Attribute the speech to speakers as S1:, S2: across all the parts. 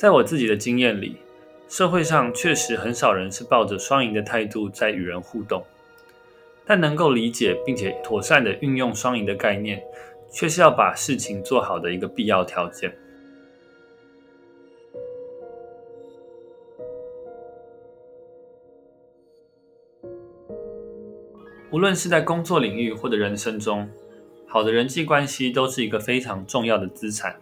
S1: 在我自己的经验里，社会上确实很少人是抱着双赢的态度在与人互动，但能够理解并且妥善的运用双赢的概念，却是要把事情做好的一个必要条件。无论是在工作领域或者人生中，好的人际关系都是一个非常重要的资产。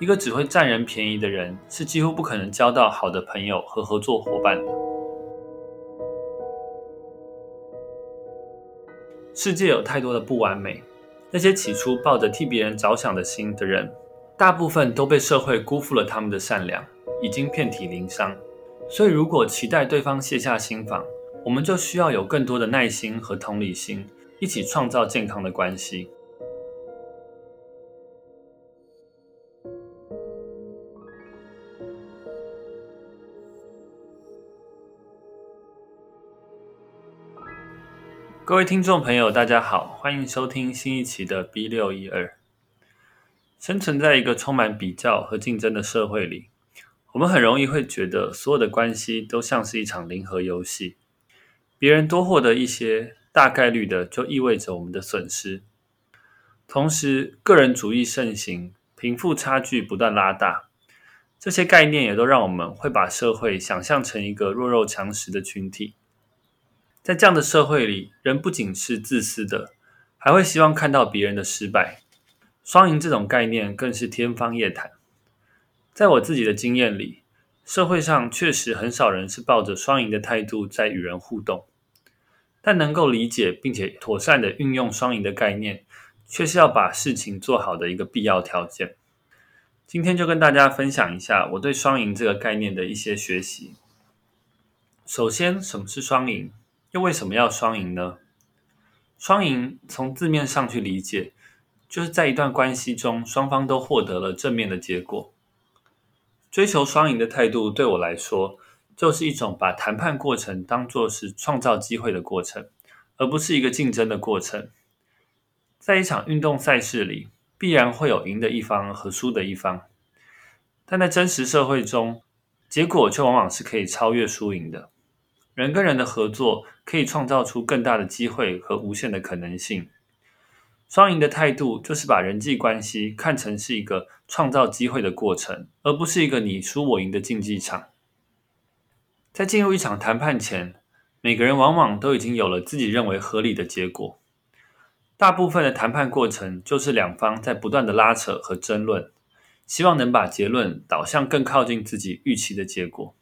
S1: 一个只会占人便宜的人，是几乎不可能交到好的朋友和合作伙伴的。世界有太多的不完美，那些起初抱着替别人着想的心的人，大部分都被社会辜负了他们的善良，已经遍体鳞伤。所以，如果期待对方卸下心防，我们就需要有更多的耐心和同理心，一起创造健康的关系。各位听众朋友，大家好，欢迎收听新一期的 B 六一二。生存在一个充满比较和竞争的社会里，我们很容易会觉得所有的关系都像是一场零和游戏。别人多获得一些，大概率的就意味着我们的损失。同时，个人主义盛行，贫富差距不断拉大，这些概念也都让我们会把社会想象成一个弱肉强食的群体。在这样的社会里，人不仅是自私的，还会希望看到别人的失败。双赢这种概念更是天方夜谭。在我自己的经验里，社会上确实很少人是抱着双赢的态度在与人互动。但能够理解并且妥善地运用双赢的概念，却是要把事情做好的一个必要条件。今天就跟大家分享一下我对双赢这个概念的一些学习。首先，什么是双赢？又为什么要双赢呢？双赢从字面上去理解，就是在一段关系中，双方都获得了正面的结果。追求双赢的态度，对我来说，就是一种把谈判过程当作是创造机会的过程，而不是一个竞争的过程。在一场运动赛事里，必然会有赢的一方和输的一方，但在真实社会中，结果却往往是可以超越输赢的。人跟人的合作可以创造出更大的机会和无限的可能性。双赢的态度就是把人际关系看成是一个创造机会的过程，而不是一个你输我赢的竞技场。在进入一场谈判前，每个人往往都已经有了自己认为合理的结果。大部分的谈判过程就是两方在不断的拉扯和争论，希望能把结论导向更靠近自己预期的结果。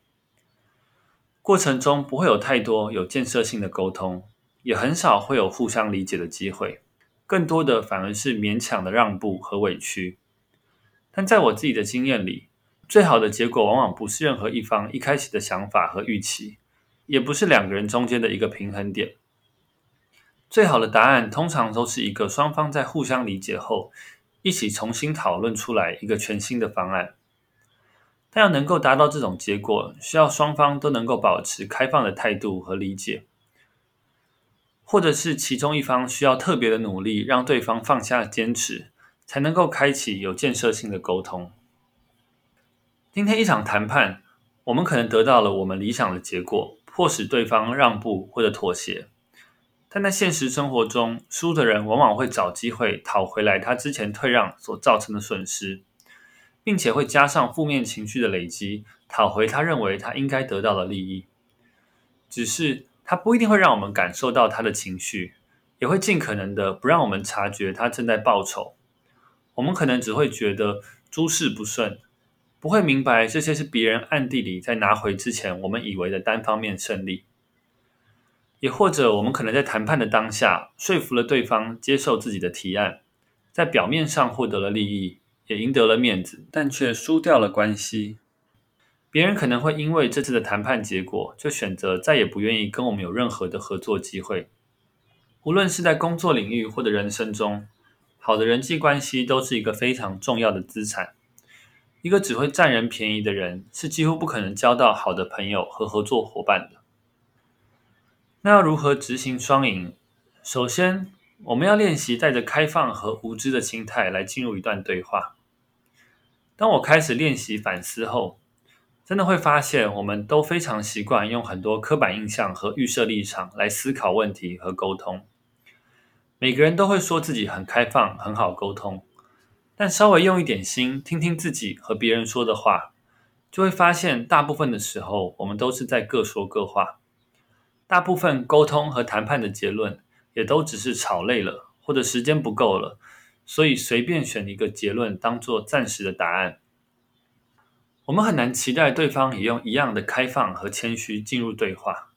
S1: 过程中不会有太多有建设性的沟通，也很少会有互相理解的机会，更多的反而是勉强的让步和委屈。但在我自己的经验里，最好的结果往往不是任何一方一开始的想法和预期，也不是两个人中间的一个平衡点。最好的答案通常都是一个双方在互相理解后，一起重新讨论出来一个全新的方案。但要能够达到这种结果，需要双方都能够保持开放的态度和理解，或者是其中一方需要特别的努力，让对方放下坚持，才能够开启有建设性的沟通。今天一场谈判，我们可能得到了我们理想的结果，迫使对方让步或者妥协。但在现实生活中，输的人往往会找机会讨回来他之前退让所造成的损失，并且会加上负面情绪的累积，讨回他认为他应该得到的利益。只是他不一定会让我们感受到他的情绪，也会尽可能的不让我们察觉他正在报仇。我们可能只会觉得诸事不顺。不会明白这些是别人暗地里在拿回之前我们以为的单方面胜利，也或者我们可能在谈判的当下说服了对方接受自己的提案，在表面上获得了利益，也赢得了面子，但却输掉了关系。别人可能会因为这次的谈判结果，就选择再也不愿意跟我们有任何的合作机会。无论是在工作领域或者人生中，好的人际关系都是一个非常重要的资产。一个只会占人便宜的人，是几乎不可能交到好的朋友和合作伙伴的。那要如何执行双赢？首先，我们要练习带着开放和无知的心态来进入一段对话。当我开始练习反思后，真的会发现，我们都非常习惯用很多刻板印象和预设立场来思考问题和沟通。每个人都会说自己很开放，很好沟通，但稍微用一点心，听听自己和别人说的话，就会发现，大部分的时候，我们都是在各说各话。大部分沟通和谈判的结论，也都只是吵累了，或者时间不够了，所以随便选一个结论当做暂时的答案。我们很难期待对方也用一样的开放和谦虚进入对话，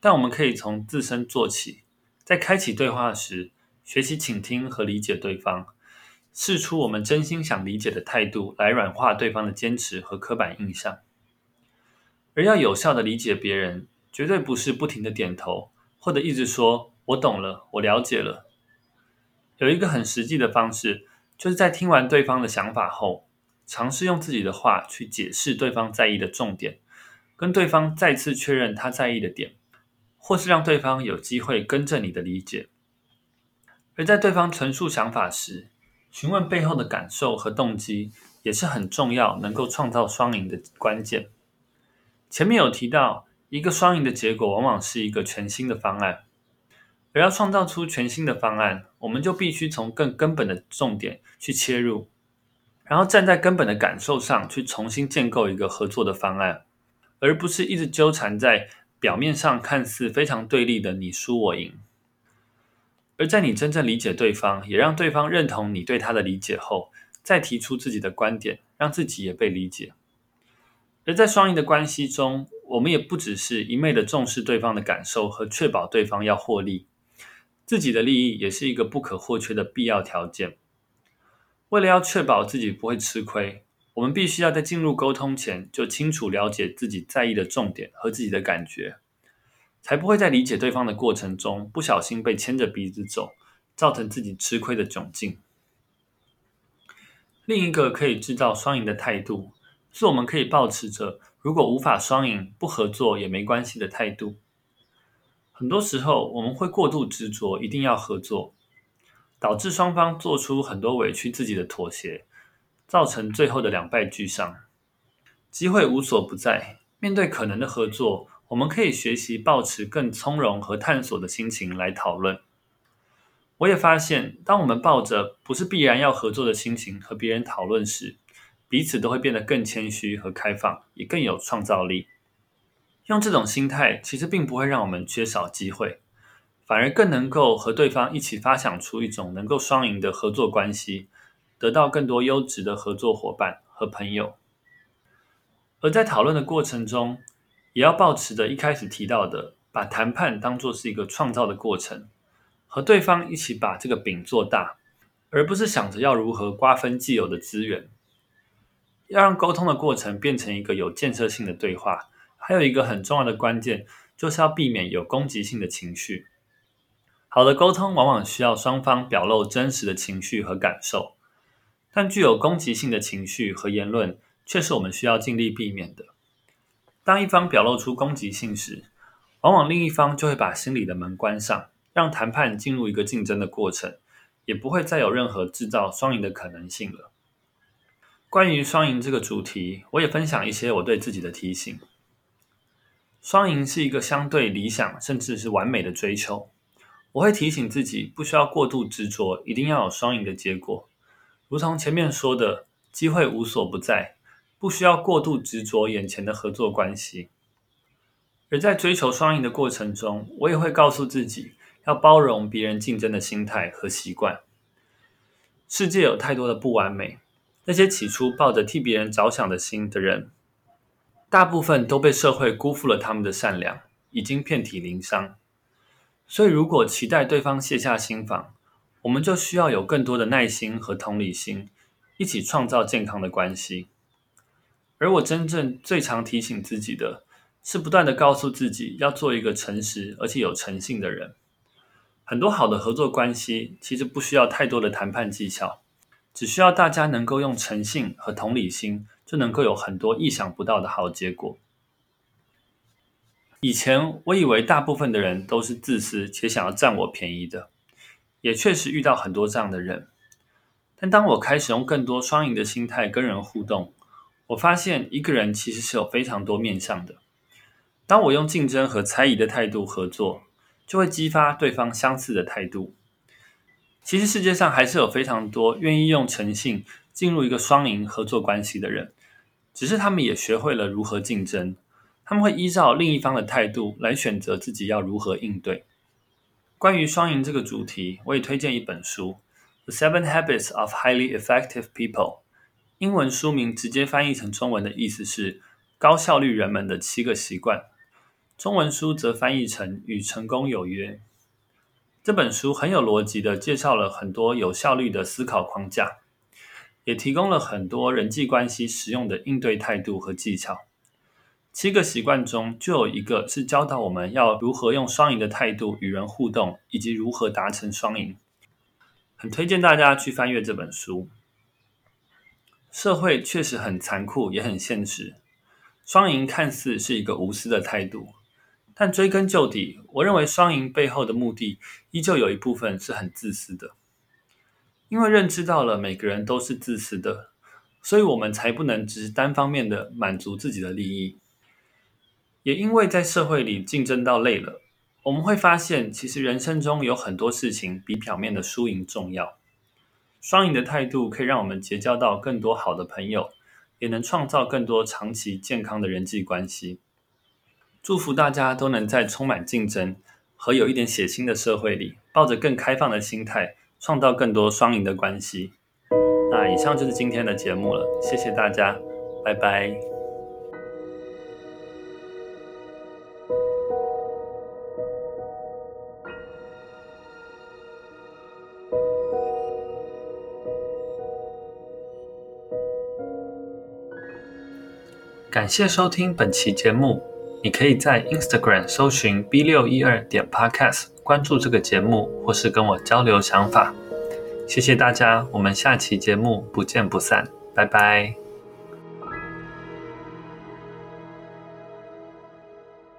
S1: 但我们可以从自身做起，在开启对话时，学习倾听和理解对方，试出我们真心想理解的态度，来软化对方的坚持和刻板印象。而要有效的理解别人，绝对不是不停的点头，或者一直说“我懂了，我了解了”。有一个很实际的方式，就是在听完对方的想法后，尝试用自己的话去解释对方在意的重点，跟对方再次确认他在意的点，或是让对方有机会更正你的理解。而在对方陈述想法时，询问背后的感受和动机，也是很重要，能够创造双赢的关键。前面有提到，一个双赢的结果往往是一个全新的方案，而要创造出全新的方案，我们就必须从更根本的重点去切入。然后站在根本的感受上去重新建构一个合作的方案，而不是一直纠缠在表面上看似非常对立的你输我赢。而在你真正理解对方，也让对方认同你对他的理解后，再提出自己的观点，让自己也被理解。而在双赢的关系中，我们也不只是一味的重视对方的感受和确保对方要获利，自己的利益也是一个不可或缺的必要条件。为了要确保自己不会吃亏，我们必须要在进入沟通前就清楚了解自己在意的重点和自己的感觉，才不会在理解对方的过程中不小心被牵着鼻子走，造成自己吃亏的窘境。另一个可以制造双赢的态度，是我们可以保持着如果无法双赢，不合作也没关系的态度。很多时候，我们会过度执着，一定要合作。导致双方做出很多委屈自己的妥协，造成最后的两败俱伤。机会无所不在，面对可能的合作，我们可以学习保持更从容和探索的心情来讨论。我也发现，当我们抱着不是必然要合作的心情和别人讨论时，彼此都会变得更谦虚和开放，也更有创造力。用这种心态，其实并不会让我们缺少机会。反而更能够和对方一起发想出一种能够双赢的合作关系，得到更多优质的合作伙伴和朋友。而在讨论的过程中，也要保持着一开始提到的，把谈判当作是一个创造的过程，和对方一起把这个饼做大，而不是想着要如何瓜分既有的资源。要让沟通的过程变成一个有建设性的对话，还有一个很重要的关键，就是要避免有攻击性的情绪。好的沟通往往需要双方表露真实的情绪和感受，但具有攻击性的情绪和言论却是我们需要尽力避免的。当一方表露出攻击性时，往往另一方就会把心里的门关上，让谈判进入一个竞争的过程，也不会再有任何制造双赢的可能性了。关于双赢这个主题，我也分享一些我对自己的提醒。双赢是一个相对理想，甚至是完美的追求。我会提醒自己，不需要过度执着，一定要有双赢的结果。如同前面说的，机会无所不在，不需要过度执着眼前的合作关系。而在追求双赢的过程中，我也会告诉自己，要包容别人竞争的心态和习惯。世界有太多的不完美，那些起初抱着替别人着想的心的人，大部分都被社会辜负了他们的善良，已经遍体鳞伤。所以，如果期待对方卸下心防，我们就需要有更多的耐心和同理心，一起创造健康的关系。而我真正最常提醒自己的是，不断地告诉自己要做一个诚实而且有诚信的人。很多好的合作关系其实不需要太多的谈判技巧，只需要大家能够用诚信和同理心，就能够有很多意想不到的好结果。以前我以为大部分的人都是自私且想要占我便宜的，也确实遇到很多这样的人。但当我开始用更多双赢的心态跟人互动，我发现一个人其实是有非常多面向的。当我用竞争和猜疑的态度合作，就会激发对方相似的态度。其实世界上还是有非常多愿意用诚信进入一个双赢合作关系的人，只是他们也学会了如何竞争。他们会依照另一方的态度来选择自己要如何应对。关于双赢这个主题，我也推荐一本书《The Seven Habits of Highly Effective People》。英文书名直接翻译成中文的意思是“高效率人们的七个习惯”，中文书则翻译成“与成功有约”。这本书很有逻辑地介绍了很多有效率的思考框架，也提供了很多人际关系实用的应对态度和技巧。七个习惯中就有一个是教导我们要如何用双赢的态度与人互动，以及如何达成双赢。很推荐大家去翻阅这本书。社会确实很残酷，也很现实。双赢看似是一个无私的态度，但追根究底，我认为双赢背后的目的依旧有一部分是很自私的。因为认知到了每个人都是自私的，所以我们才不能只单方面的满足自己的利益。也因为在社会里竞争到累了，我们会发现，其实人生中有很多事情比表面的输赢重要。双赢的态度可以让我们结交到更多好的朋友，也能创造更多长期健康的人际关系。祝福大家都能在充满竞争和有一点血腥的社会里，抱着更开放的心态，创造更多双赢的关系。那以上就是今天的节目了，谢谢大家，拜拜。感谢收听本期节目。你可以在 Instagram 搜寻 B 六一二点 Podcast，关注这个节目，或是跟我交流想法。谢谢大家，我们下期节目不见不散，拜拜。